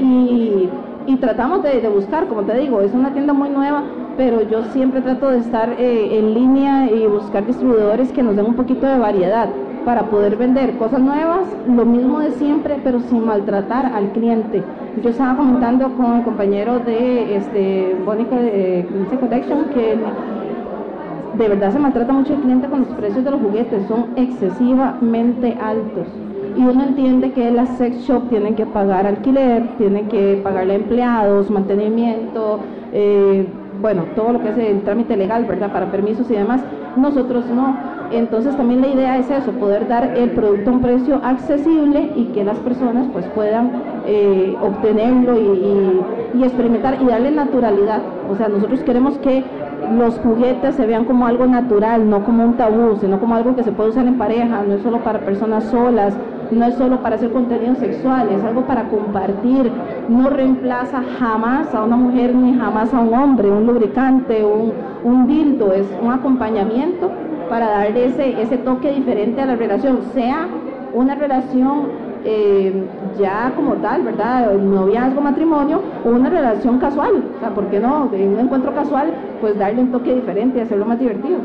Y, y tratamos de, de, buscar, como te digo, es una tienda muy nueva, pero yo siempre trato de estar eh, en línea y buscar distribuidores que nos den un poquito de variedad para poder vender cosas nuevas, lo mismo de siempre, pero sin maltratar al cliente. Yo estaba comentando con el compañero de este Bónica de Collection que de verdad se maltrata mucho el cliente con los precios de los juguetes, son excesivamente altos. Y uno entiende que las sex shop tienen que pagar alquiler, tienen que pagarle a empleados, mantenimiento, eh, bueno, todo lo que es el trámite legal, ¿verdad? Para permisos y demás. Nosotros no. Entonces también la idea es eso, poder dar el producto a un precio accesible y que las personas pues puedan eh, obtenerlo y, y, y experimentar y darle naturalidad. O sea, nosotros queremos que los juguetes se vean como algo natural, no como un tabú, sino como algo que se puede usar en pareja, no es solo para personas solas, no es solo para hacer contenido sexual, es algo para compartir, no reemplaza jamás a una mujer ni jamás a un hombre, un lubricante, un, un dildo, es un acompañamiento para darle ese, ese toque diferente a la relación, sea una relación eh, ya como tal, ¿verdad? Noviazgo, matrimonio o una relación casual. O sea, ¿por qué no? En un encuentro casual, pues darle un toque diferente y hacerlo más divertido.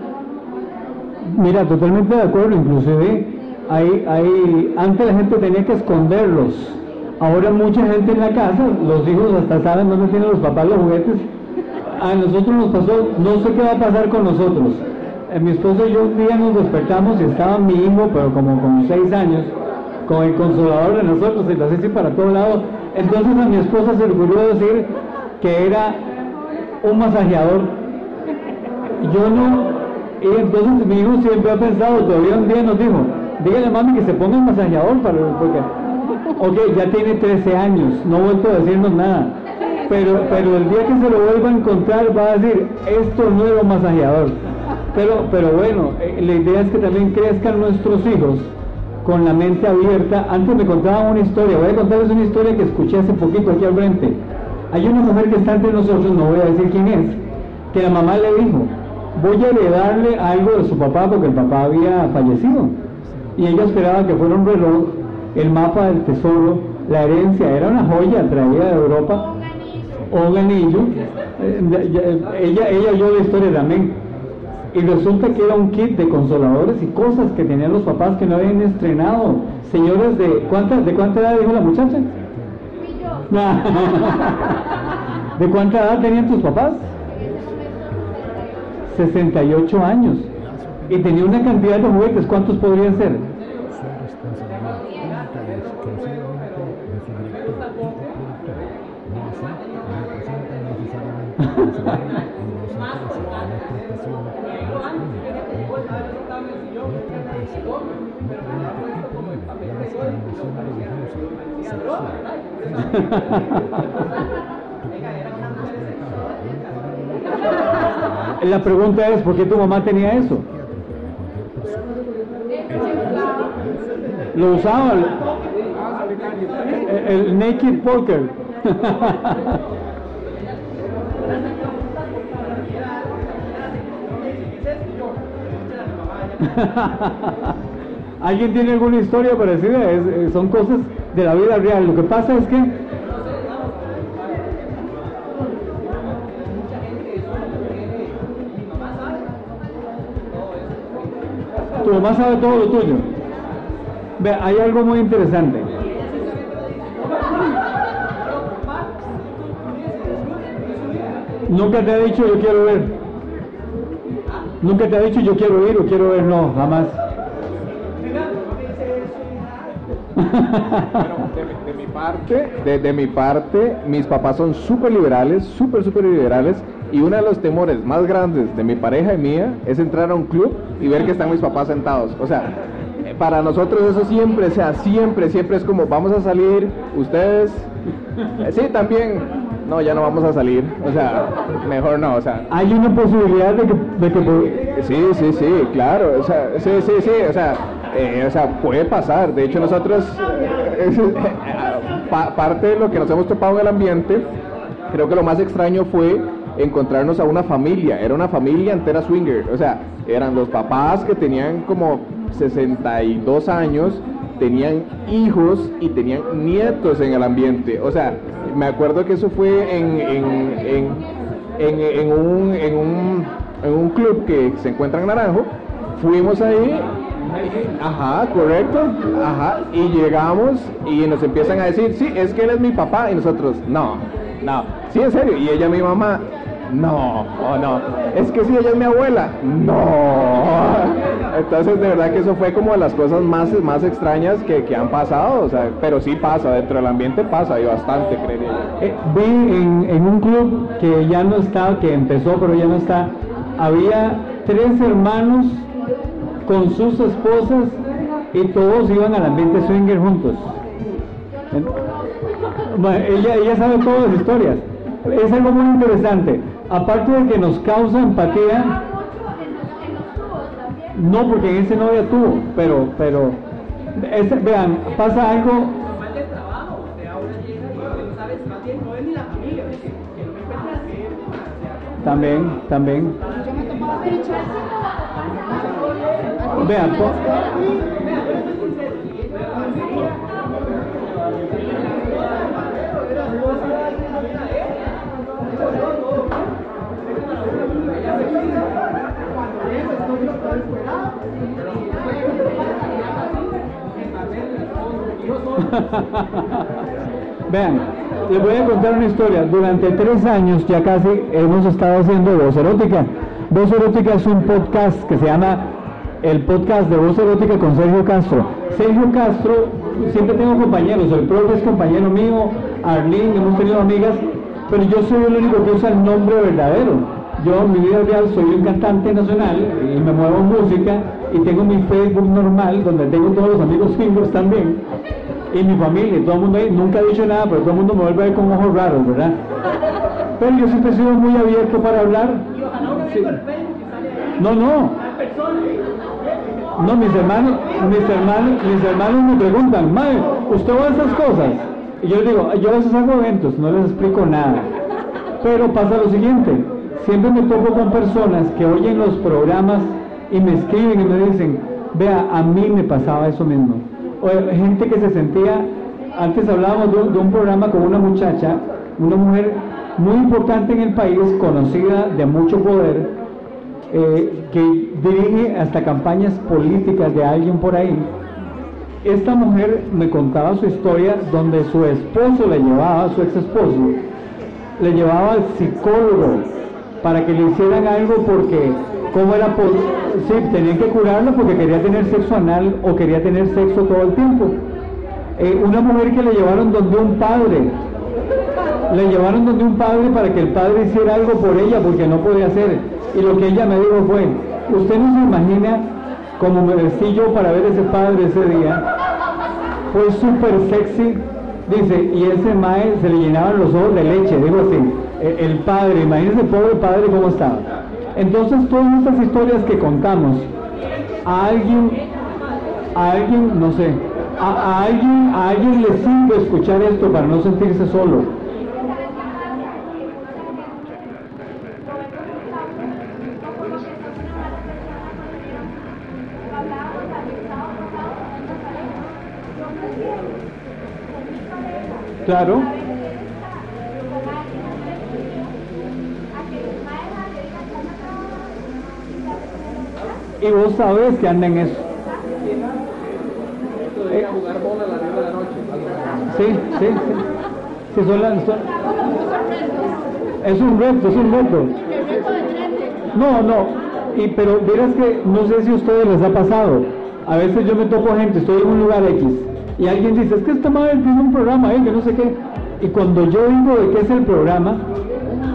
Mira, totalmente de acuerdo, inclusive hay, hay, antes la gente tenía que esconderlos. Ahora mucha gente en la casa, los hijos hasta saben dónde tienen los papás los juguetes. A nosotros nos pasó, no sé qué va a pasar con nosotros. Eh, mi esposo y yo un día nos despertamos y estaba mi hijo, pero como con seis años, con el consolador de nosotros y lo así para todos lados. Entonces a mi esposa se le ocurrió decir que era un masajeador. Yo no, y entonces mi hijo siempre ha pensado, todavía un día nos dijo, dígale a mami que se ponga el masajeador para porque ok, ya tiene 13 años, no ha vuelto a decirnos nada. Pero, pero el día que se lo vuelva a encontrar va a decir, esto es nuevo masajeador. Pero, pero bueno, eh, la idea es que también crezcan nuestros hijos con la mente abierta. Antes me contaban una historia, voy a contarles una historia que escuché hace poquito aquí al frente. Hay una mujer que está entre nosotros, no voy a decir quién es, que la mamá le dijo, voy a heredarle algo de su papá porque el papá había fallecido. Y ella esperaba que fuera un reloj, el mapa del tesoro, la herencia, era una joya traída de Europa, o un anillo. Ella, ella oyó la historia también y resulta que era un kit de consoladores y cosas que tenían los papás que no habían estrenado. Señores, ¿de cuánta, de cuánta edad dijo la muchacha? (laughs) ¿De cuánta edad tenían tus papás? 68 años. Y tenía una cantidad de juguetes, ¿cuántos podrían ser? (laughs) La pregunta es, ¿por qué tu mamá tenía eso? Lo usaba el, naked poker. ¿Alguien tiene alguna historia parecida? Es, son cosas de la vida real. Lo que pasa es que tu mamá sabe todo lo tuyo. Ve, hay algo muy interesante. Nunca te ha dicho yo quiero ver. Nunca te ha dicho yo quiero ir o quiero ver, no, jamás. De, mi parte, de, de, mi parte, mis papás son súper liberales, súper, súper liberales. Y uno de los temores más grandes de mi pareja y mía es entrar a un club y ver que están mis papás sentados. O sea, para nosotros eso siempre, o sea, siempre, siempre es como vamos a salir, ustedes, sí, también, no, ya no vamos a salir, o sea, mejor no, o sea. Hay una posibilidad de que... De que sí, sí, sí, claro, o sea, sí, sí, sí, o sea, eh, o sea, puede pasar. De hecho, nosotros, eh, (laughs) parte de lo que nos hemos topado en el ambiente, creo que lo más extraño fue encontrarnos a una familia, era una familia entera swinger, o sea, eran los papás que tenían como 62 años, tenían hijos y tenían nietos en el ambiente, o sea, me acuerdo que eso fue en, en, en, en un, un, un club que se encuentra en Naranjo, fuimos ahí Ajá, correcto. Ajá. Y llegamos y nos empiezan a decir, sí, es que él es mi papá. Y nosotros, no, no. Sí, en serio. Y ella, mi mamá, no, oh no. Es que si ella es mi abuela, no. Entonces, de verdad que eso fue como de las cosas más, más extrañas que, que han pasado. O sea, pero sí pasa, dentro del ambiente pasa y bastante, creería eh, vi en, un club que ya no está, que empezó, pero ya no está. Había tres hermanos con sus esposas y todos iban al ambiente swinger juntos. ella, ella sabe todas las historias. Es algo muy interesante. Aparte de que nos causa empatía, no porque en ese no había tuvo, pero, pero, vean, pasa algo. También, también. Vean, (laughs) Vean, les voy a contar una historia. Durante tres años ya casi hemos estado haciendo Voz Erótica. Voz Erótica es un podcast que se llama el podcast de Voz Erótica con Sergio Castro. Sergio Castro, siempre tengo compañeros, el propio es compañero mío, Arlene, hemos tenido amigas, pero yo soy el único que usa el nombre verdadero. Yo en mi vida real soy un cantante nacional y me muevo en música y tengo mi Facebook normal donde tengo todos los amigos singles también y mi familia, todo el mundo ahí, nunca he dicho nada, pero todo el mundo me vuelve a ver con ojos raros, ¿verdad? (laughs) Pero yo siempre he sido muy abierto para hablar. No, no. No, mis hermanos, mis hermanos, mis hermanos me preguntan, madre, ¿usted va a esas cosas? Y yo digo, yo a veces hago eventos, no les explico nada. Pero pasa lo siguiente, siempre me topo con personas que oyen los programas y me escriben y me dicen, vea, a mí me pasaba eso mismo. Gente que se sentía, antes hablábamos de un programa con una muchacha, una mujer muy importante en el país, conocida de mucho poder, eh, que dirige hasta campañas políticas de alguien por ahí. Esta mujer me contaba su historia donde su esposo le llevaba, su ex esposo, le llevaba al psicólogo para que le hicieran algo porque, ¿cómo era? Sí, tenían que curarlo porque quería tener sexo anal o quería tener sexo todo el tiempo. Eh, una mujer que le llevaron donde un padre, le llevaron donde un padre para que el padre hiciera algo por ella porque no podía hacer y lo que ella me dijo fue, usted no se imagina cómo me yo para ver ese padre ese día. Fue súper sexy, dice, y ese mae se le llenaban los ojos de leche, digo así, e, el padre, imagínese el pobre padre cómo estaba. Entonces todas estas historias que contamos, a alguien, a alguien, no sé, a, alguien, a alguien le sirve escuchar esto para no sentirse solo Claro. Y vos sabés que anda en eso. Eh, sí, sí, sí. sí son las, Es un reto, es un reto. No, no. Y, pero verás que no sé si a ustedes les ha pasado. A veces yo me topo gente, estoy en un lugar X y alguien dice, es que esta madre tiene un programa, ¿eh? que no sé qué. Y cuando yo digo de qué es el programa,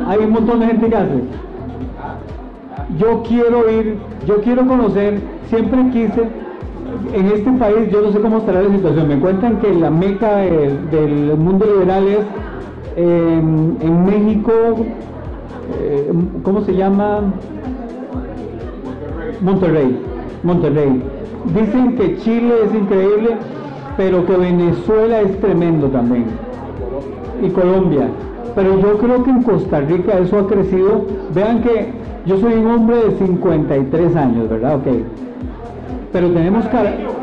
hay un montón de gente que hace. Yo quiero ir, yo quiero conocer, siempre quise, en este país yo no sé cómo estará la situación, me cuentan que la meca del, mundo liberal es en, en México, eh, ¿cómo se llama? Monterrey, Monterrey. Dicen que Chile es increíble, pero que Venezuela es tremendo también. Y Colombia. Pero yo creo que en Costa Rica eso ha crecido. Vean que yo soy un hombre de 53 años, ¿verdad? Ok. Pero tenemos,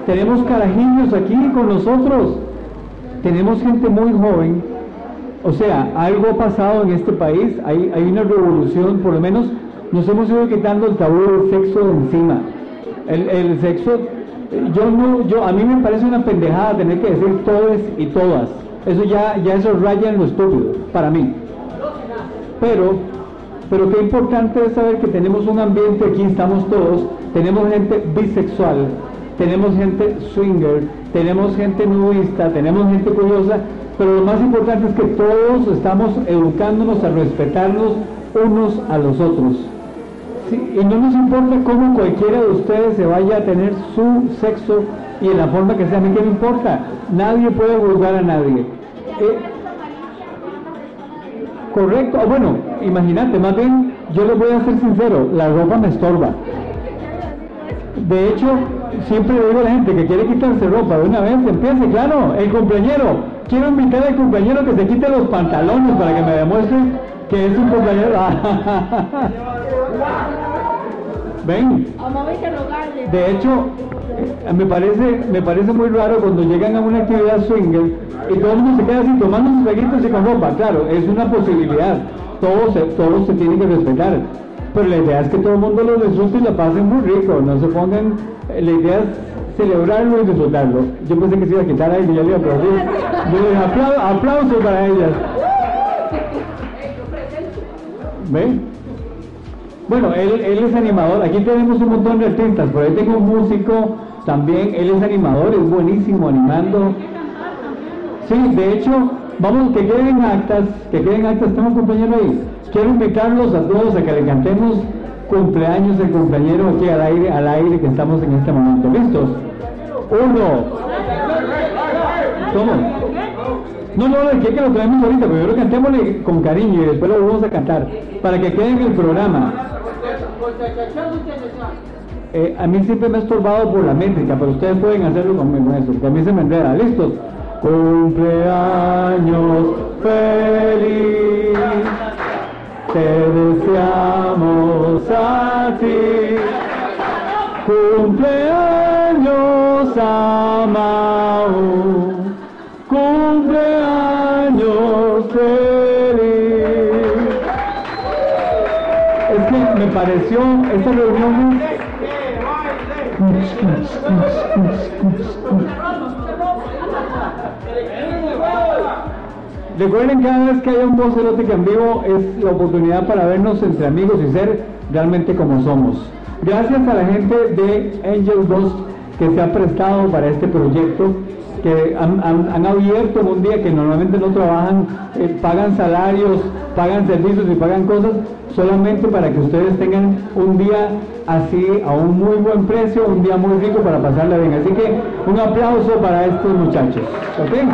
tenemos carajillos aquí con nosotros. Tenemos gente muy joven. O sea, algo ha pasado en este país. Hay, hay una revolución, por lo menos nos hemos ido quitando el tabú del sexo de encima. El, el sexo, yo no, yo, a mí me parece una pendejada tener que decir todes y todas. Eso ya, ya eso raya en lo estúpido, para mí. Pero, pero qué importante es saber que tenemos un ambiente aquí, estamos todos, tenemos gente bisexual, tenemos gente swinger, tenemos gente nudista, tenemos gente curiosa, pero lo más importante es que todos estamos educándonos a respetarnos unos a los otros. Y no nos importa cómo cualquiera de ustedes se vaya a tener su sexo y en la forma que sea, a qué me importa. Nadie puede juzgar a nadie. Eh, correcto, Ah, bueno, imagínate, más bien, yo les voy a ser sincero, la ropa me estorba. De hecho, siempre le digo a la gente que quiere quitarse ropa de una vez, empiece, claro, el cumpleañero. Quiero invitar al cumpleañero que se quite los pantalones para que me demuestre que es un cumpleañero. (laughs) Ven, de hecho, eh, me parece, me parece muy raro cuando llegan a una actividad swinger y todo el mundo se queda así tomando sus traguitos y con ropa. Claro, es una posibilidad. Todos se, todos se tienen que respetar. Pero la idea es que todo el mundo lo disfrute y lo pasen muy rico. No se pongan. eh, La idea es celebrarlo y disfrutarlo. Yo pensé que se iba a quitar ahí y yo le iba a aplaudir. Yo le dije, "Aplau- aplausos para ellas. ¿Ven? Bueno, él, él es animador. Aquí tenemos un montón de artistas. Por ahí tengo un músico también. Él es animador, es buenísimo animando. Sí, de hecho, vamos, que queden actas, que queden actas. Tengo un compañero ahí. Quiero invitarlos a todos a que le cantemos cumpleaños del compañero aquí al aire, al aire que estamos en este momento. ¿Listos? Uno. ¿Cómo? No, no, que que lo traemos ahorita, pero yo lo cantémosle con cariño y después lo vamos a cantar para que quede en el programa. Eh, a mí siempre me ha estorbado por la métrica, pero ustedes pueden hacerlo conmigo eso, porque a mí se me enreda. ¿Listos? Cumpleaños feliz, te deseamos a ti. Cumpleaños amado, cumpleaños pareció esta reunión Recuerden cada vez que haya un voz erótica en vivo es la oportunidad para vernos entre amigos y ser realmente como somos. Gracias a la gente de Angel Ghost que se ha prestado para este proyecto, que han, han- han abierto en un día que normalmente no trabajan, eh, pagan salarios, pagan servicios y pagan cosas solamente para que ustedes tengan un día así a un muy buen precio, un día muy rico para pasarla bien. Así que un aplauso para estos muchachos. ¿ok?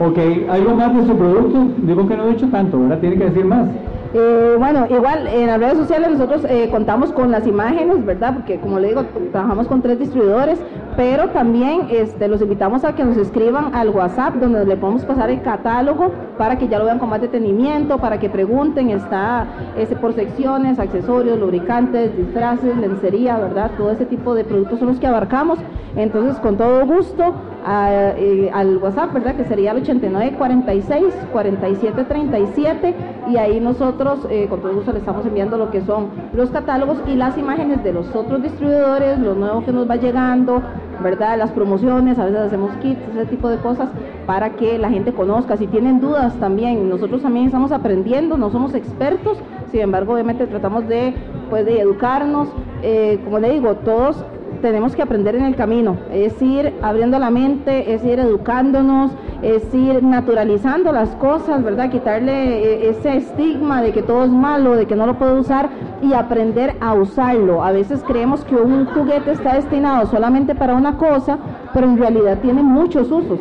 Ok, ¿algo más de su producto? Digo que no he dicho tanto, ¿verdad? Tiene que decir más. Eh, bueno, igual en las redes sociales nosotros eh, contamos con las imágenes, ¿verdad? Porque como le digo, trabajamos con tres distribuidores, pero también este, los invitamos a que nos escriban al WhatsApp donde le podemos pasar el catálogo para que ya lo vean con más detenimiento, para que pregunten, está este, por secciones, accesorios, lubricantes, disfraces, lencería, ¿verdad? Todo ese tipo de productos son los que abarcamos. Entonces, con todo gusto, al WhatsApp, ¿verdad? Que sería el 8946 4737 y ahí nosotros eh, con todo gusto le estamos enviando lo que son los catálogos y las imágenes de los otros distribuidores, lo nuevo que nos va llegando, ¿verdad? Las promociones, a veces hacemos kits, ese tipo de cosas para que la gente conozca. Si tienen dudas también, nosotros también estamos aprendiendo, no somos expertos, sin embargo, obviamente tratamos de, pues, de educarnos. Eh, como le digo, todos tenemos que aprender en el camino, es ir abriendo la mente, es ir educándonos es ir naturalizando las cosas, ¿verdad? Quitarle eh, ese estigma de que todo es malo, de que no lo puedo usar y aprender a usarlo. A veces creemos que un juguete está destinado solamente para una cosa, pero en realidad tiene muchos usos.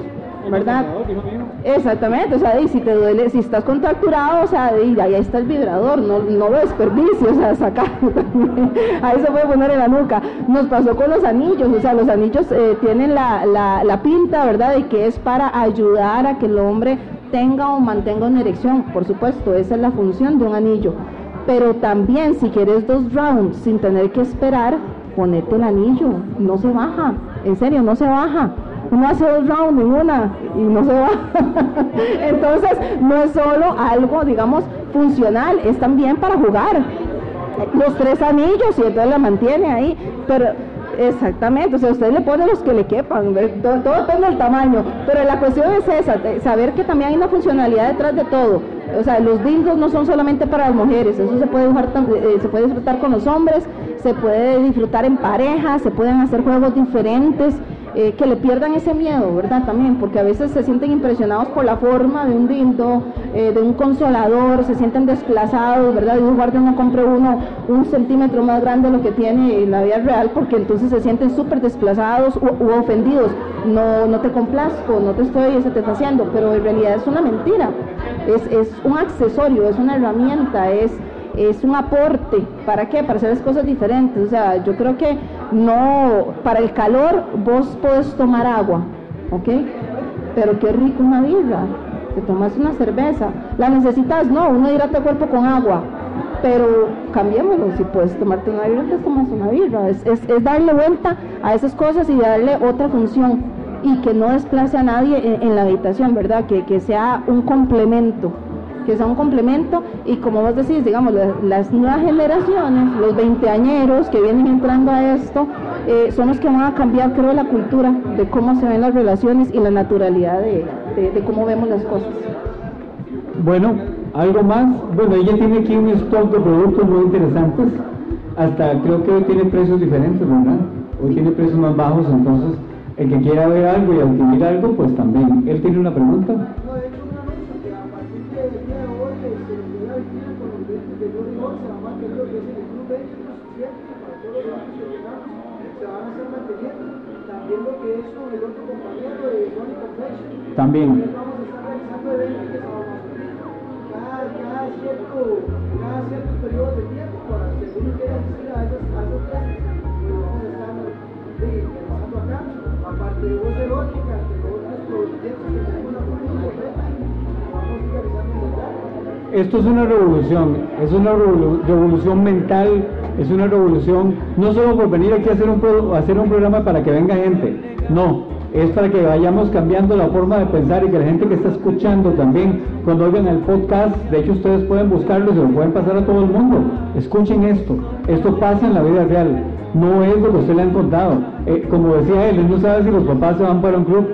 ¿verdad? Exactamente, o sea, y si te duele, si estás contracturado, o sea, y ahí está el vibrador, no, no lo desperdicies, (laughs) o sea, sacarlo también, ahí se puede poner en la nuca. Nos pasó con los anillos, o sea, los anillos eh, tienen la, la, la pinta, ¿verdad?, de que es para ayudar a que el hombre tenga o mantenga una erección, por supuesto, esa es la función de un anillo. Pero también si quieres dos rounds sin tener que esperar, ponete el anillo, no se baja, en serio, no se baja uno hace dos rounds en una y no se va. (laughs) Entonces, no es solo algo, digamos, funcional, es también para jugar. Los tres anillos y entonces la mantiene ahí, pero exactamente, o sea, usted le pone los que le quepan, todo, todo, depende del tamaño, pero la cuestión es esa, saber que también hay una funcionalidad detrás de todo. O sea, los dildos no son solamente para las mujeres, eso se puede, eh, se puede disfrutar con los hombres, se puede disfrutar en pareja, se pueden hacer juegos diferentes. Eh, que le pierdan ese miedo, ¿verdad? También, porque a veces se sienten impresionados por la forma de un dildo, eh, de un consolador, se sienten desplazados, ¿verdad? Y un guardia no compre uno un centímetro más grande de lo que tiene en la vida real, porque entonces se sienten súper desplazados u, ofendidos. No, no te complazco, no te estoy satisfaciendo, pero en realidad es una mentira. Es, es un accesorio, es una herramienta, es es un aporte. ¿Para qué? Para hacer las cosas diferentes. O sea, yo creo que no, para el calor vos podés tomar agua, ¿ok? Pero qué rico una birra. Te tomas una cerveza. La necesitas, no, uno hidrata el cuerpo con agua. Pero cambiémoslo, si puedes tomarte una birra, te tomas una birra. Es, es, darle vuelta a esas cosas y darle otra función y que no desplace a nadie en, la habitación, ¿verdad? Que, que sea un complemento que sea un complemento y como vos decís, digamos, las, nuevas generaciones, los veinteañeros que vienen entrando a esto, eh, son los que van a cambiar, creo, la cultura de cómo se ven las relaciones y la naturalidad de, de, cómo vemos las cosas. Bueno, algo más. Bueno, ella tiene aquí un stock de productos muy interesantes. Hasta creo que hoy tiene precios diferentes, ¿verdad? Hoy tiene precios más bajos, entonces el que quiera ver algo y adquirir algo, pues también. Él tiene una pregunta. También lo que es el otro compañero de Mónica Flesh. También. Vamos a estar realizando eventos que cada, cada, cierto, cada ciertos periodos de tiempo para asistir a esos, a esos clases. Vamos a estar acá, aparte de voz erótica, de otros proyectos que esto es una revolución, es una revolución mental, es una revolución no solo por venir aquí a hacer un, hacer un programa para que venga gente, no, es para que vayamos cambiando la forma de pensar y que la gente que está escuchando también, cuando oigan el podcast, de hecho ustedes pueden buscarlo y se lo pueden pasar a todo el mundo. Escuchen esto, esto pasa en la vida real, no es lo que usted le han contado. Eh, como decía él, él no sabe si los papás se van para un club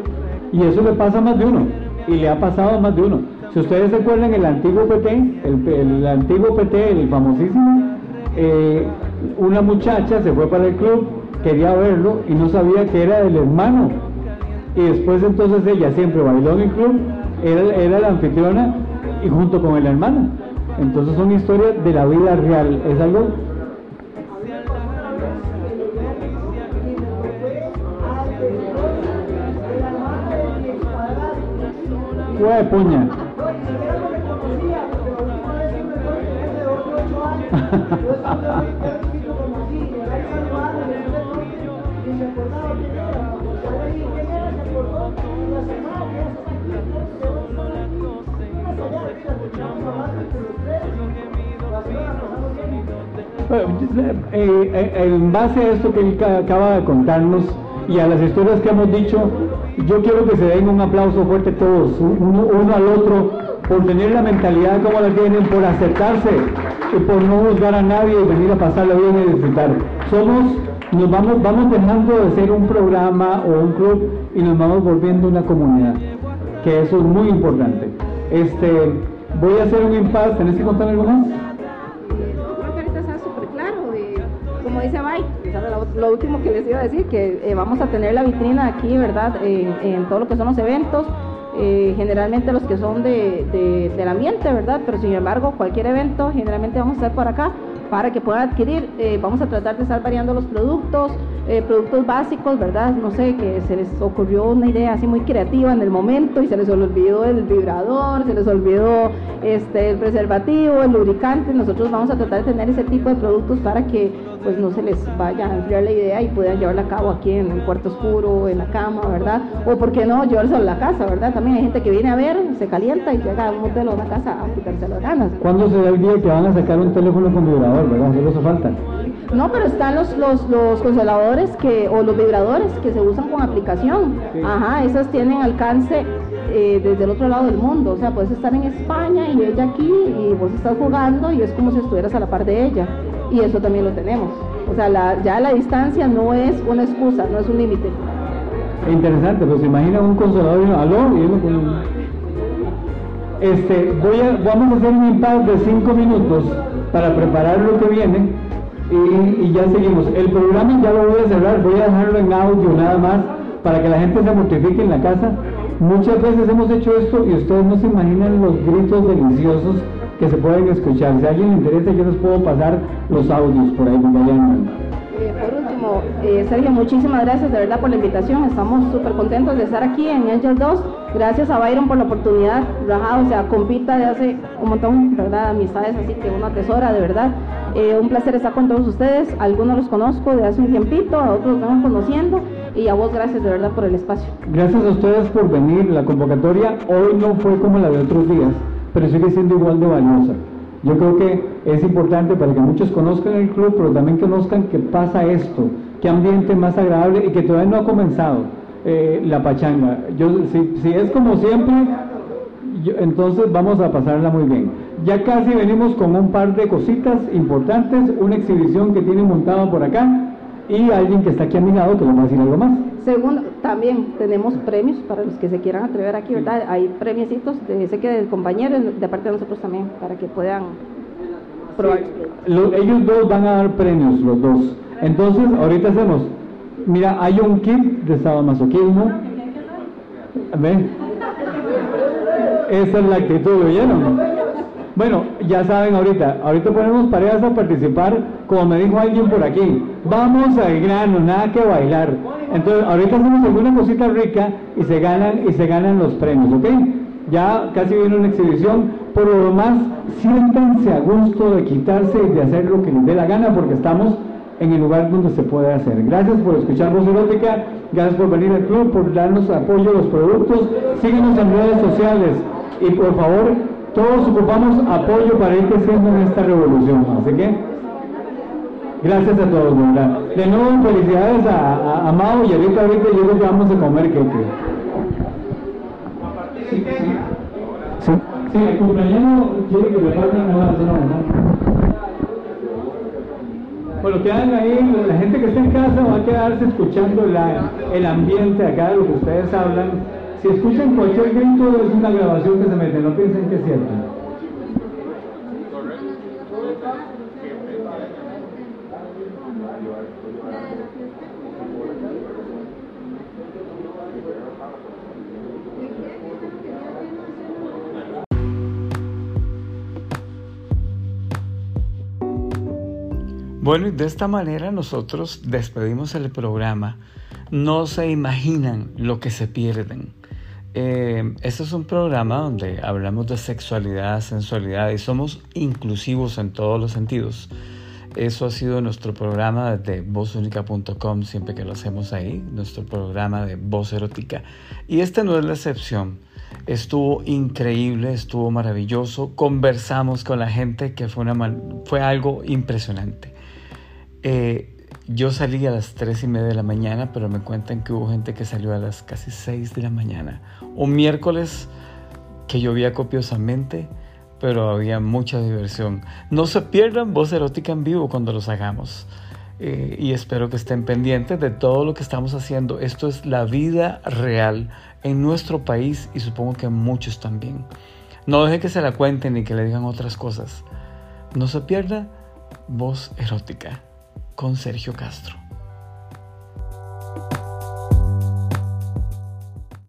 y eso le pasa a más de uno y le ha pasado a más de uno. Si ustedes se acuerdan el antiguo PT, el, antiguo PT, el famosísimo, eh, una muchacha se fue para el club, quería verlo y no sabía que era del hermano. Y después entonces ella siempre bailó en el club, era, la anfitriona y junto con el hermano. Entonces son historias de la vida real, es algo de puña. En base a esto que él acaba de contarnos y a las historias que hemos dicho, yo quiero que se den un aplauso fuerte todos, uno, uno al otro, por tener la mentalidad como la tienen, por acercarse y por no juzgar a nadie y venir a pasarla bien y disfrutar. Somos, nos vamos, vamos dejando de ser un programa o un club y nos vamos volviendo una comunidad, que eso es muy importante. Este, voy a hacer un impasse, ¿tenés que contar algo más? Creo que ahorita está súper claro, como dice Mike, lo, último que les iba a decir, que eh, vamos a tener la vitrina aquí, ¿verdad? en todo lo que son los eventos eh, generalmente los que son de, de, del ambiente, ¿verdad? Pero sin embargo, cualquier evento, generalmente vamos a estar por acá para que puedan adquirir. Eh, vamos a tratar de estar variando los productos, eh, productos básicos, ¿verdad? No sé, que se les ocurrió una idea así muy creativa en el momento y se les olvidó el vibrador, se les olvidó este, el preservativo, el lubricante. Nosotros vamos a tratar de tener ese tipo de productos para que pues no se les vaya a enfriar la idea y puedan llevarla a cabo aquí en el cuarto oscuro, en la cama, ¿verdad? O por qué no, llevarse a la casa, ¿verdad? También hay gente que viene a ver, se calienta y llega a un hotel o a una casa a quitarse las ganas. ¿Cuándo será el día que van a sacar un teléfono con vibrador, verdad? Solo eso falta. No, pero están los, los, los consoladores que, o los vibradores que se usan con aplicación. Ajá, esos tienen alcance eh, desde el otro lado del mundo. O sea, puedes estar en España y ella aquí y vos estás jugando y es como si estuvieras a la par de ella. Y eso también lo tenemos. O sea, la, ya la distancia no es una excusa, no es un límite. Interesante, pues imagina un consolador y aló, y uno con Este, voy a, vamos a hacer un impasse de cinco minutos para preparar lo que viene y, ya seguimos. El programa ya lo voy a cerrar, voy a dejarlo en audio nada más para que la gente se mortifique en la casa. Muchas veces hemos hecho esto y ustedes no se imaginan los gritos deliciosos que se pueden escuchar. Si alguien le interesa, yo les puedo pasar los audios por ahí. Eh, por último, eh, Sergio, muchísimas gracias de verdad por la invitación. Estamos súper contentos de estar aquí en Angel 2. Gracias a Byron por la oportunidad. Rajado, o sea, compita de hace un montón, ¿verdad? Amistades, así que uno atesora, de verdad. Eh, un placer estar con todos ustedes. Algunos los conozco de hace un tiempito, a otros los vamos conociendo. Y a vos, gracias de verdad por el espacio. Gracias a ustedes por venir. La convocatoria hoy no fue como la de otros días, pero sigue siendo igual de valiosa. Yo creo que es importante para que muchos conozcan el club, pero también conozcan que pasa esto, qué ambiente más agradable y que todavía no ha comenzado eh, la pachanga. Yo, si, es como siempre, entonces vamos a pasarla muy bien. Ya casi venimos con un par de cositas importantes, una exhibición que tienen montada por acá y alguien que está aquí a mi lado que nos va a decir algo más. Segundo, también tenemos premios para los que se quieran atrever aquí, ¿verdad? Hay premiecitos, de, sé que del compañero, de parte de nosotros también, para que puedan probar. Lo- ellos dos van a dar premios, los dos. Entonces, ahorita hacemos, mira, hay un kit de sadomasoquismo. ¿Ven? Esa es la actitud, ¿lo vieron? Bueno, ya saben ahorita, ahorita ponemos parejas a participar, como me dijo alguien por aquí, vamos al grano, nada que bailar. Entonces, ahorita hacemos alguna cosita rica y se ganan y se ganan los premios, ¿ok? Ya casi viene una exhibición, por lo demás, siéntanse a gusto de quitarse y de hacer lo que les dé la gana porque estamos en el lugar donde se puede hacer. Gracias por escuchar Voz Erótica, gracias por venir al club, por darnos apoyo a los productos, síguenos en redes sociales y por favor, todos ocupamos apoyo para ir creciendo en esta revolución. Así que, gracias a todos, de nuevo, felicidades a, a, a Mao y ahorita, ahorita yo creo que vamos a comer queque. Sí, sí. Sí, el cumpleaños quiere que falten una cena, ¿verdad? Bueno, quedan ahí, la gente que está en casa va a quedarse escuchando la- el ambiente acá de lo que ustedes hablan. Si escuchan cualquier grito es una grabación que se mete, no piensen que es cierto. Bueno, y de esta manera nosotros despedimos el programa. No se imaginan lo que se pierden. Eh, este es un programa donde hablamos de sexualidad, sensualidad y somos inclusivos en todos los sentidos. Eso ha sido nuestro programa de vozunica.com, siempre que lo hacemos ahí, nuestro programa de voz erótica. Y este no es la excepción. Estuvo increíble, estuvo maravilloso. Conversamos con la gente que fue, una fue algo impresionante. Eh, yo salí a las 3 y media de la mañana, pero me cuentan que hubo gente que salió a las casi 6 de la mañana. Un miércoles que llovía copiosamente, pero había mucha diversión. No se pierdan Voz Erótica en vivo cuando los hagamos. Eh, y espero que estén pendientes de todo lo que estamos haciendo. Esto es la vida real en nuestro país y supongo que muchos también. No deje que se la cuenten ni que le digan otras cosas. No se pierda Voz Erótica con Sergio Castro.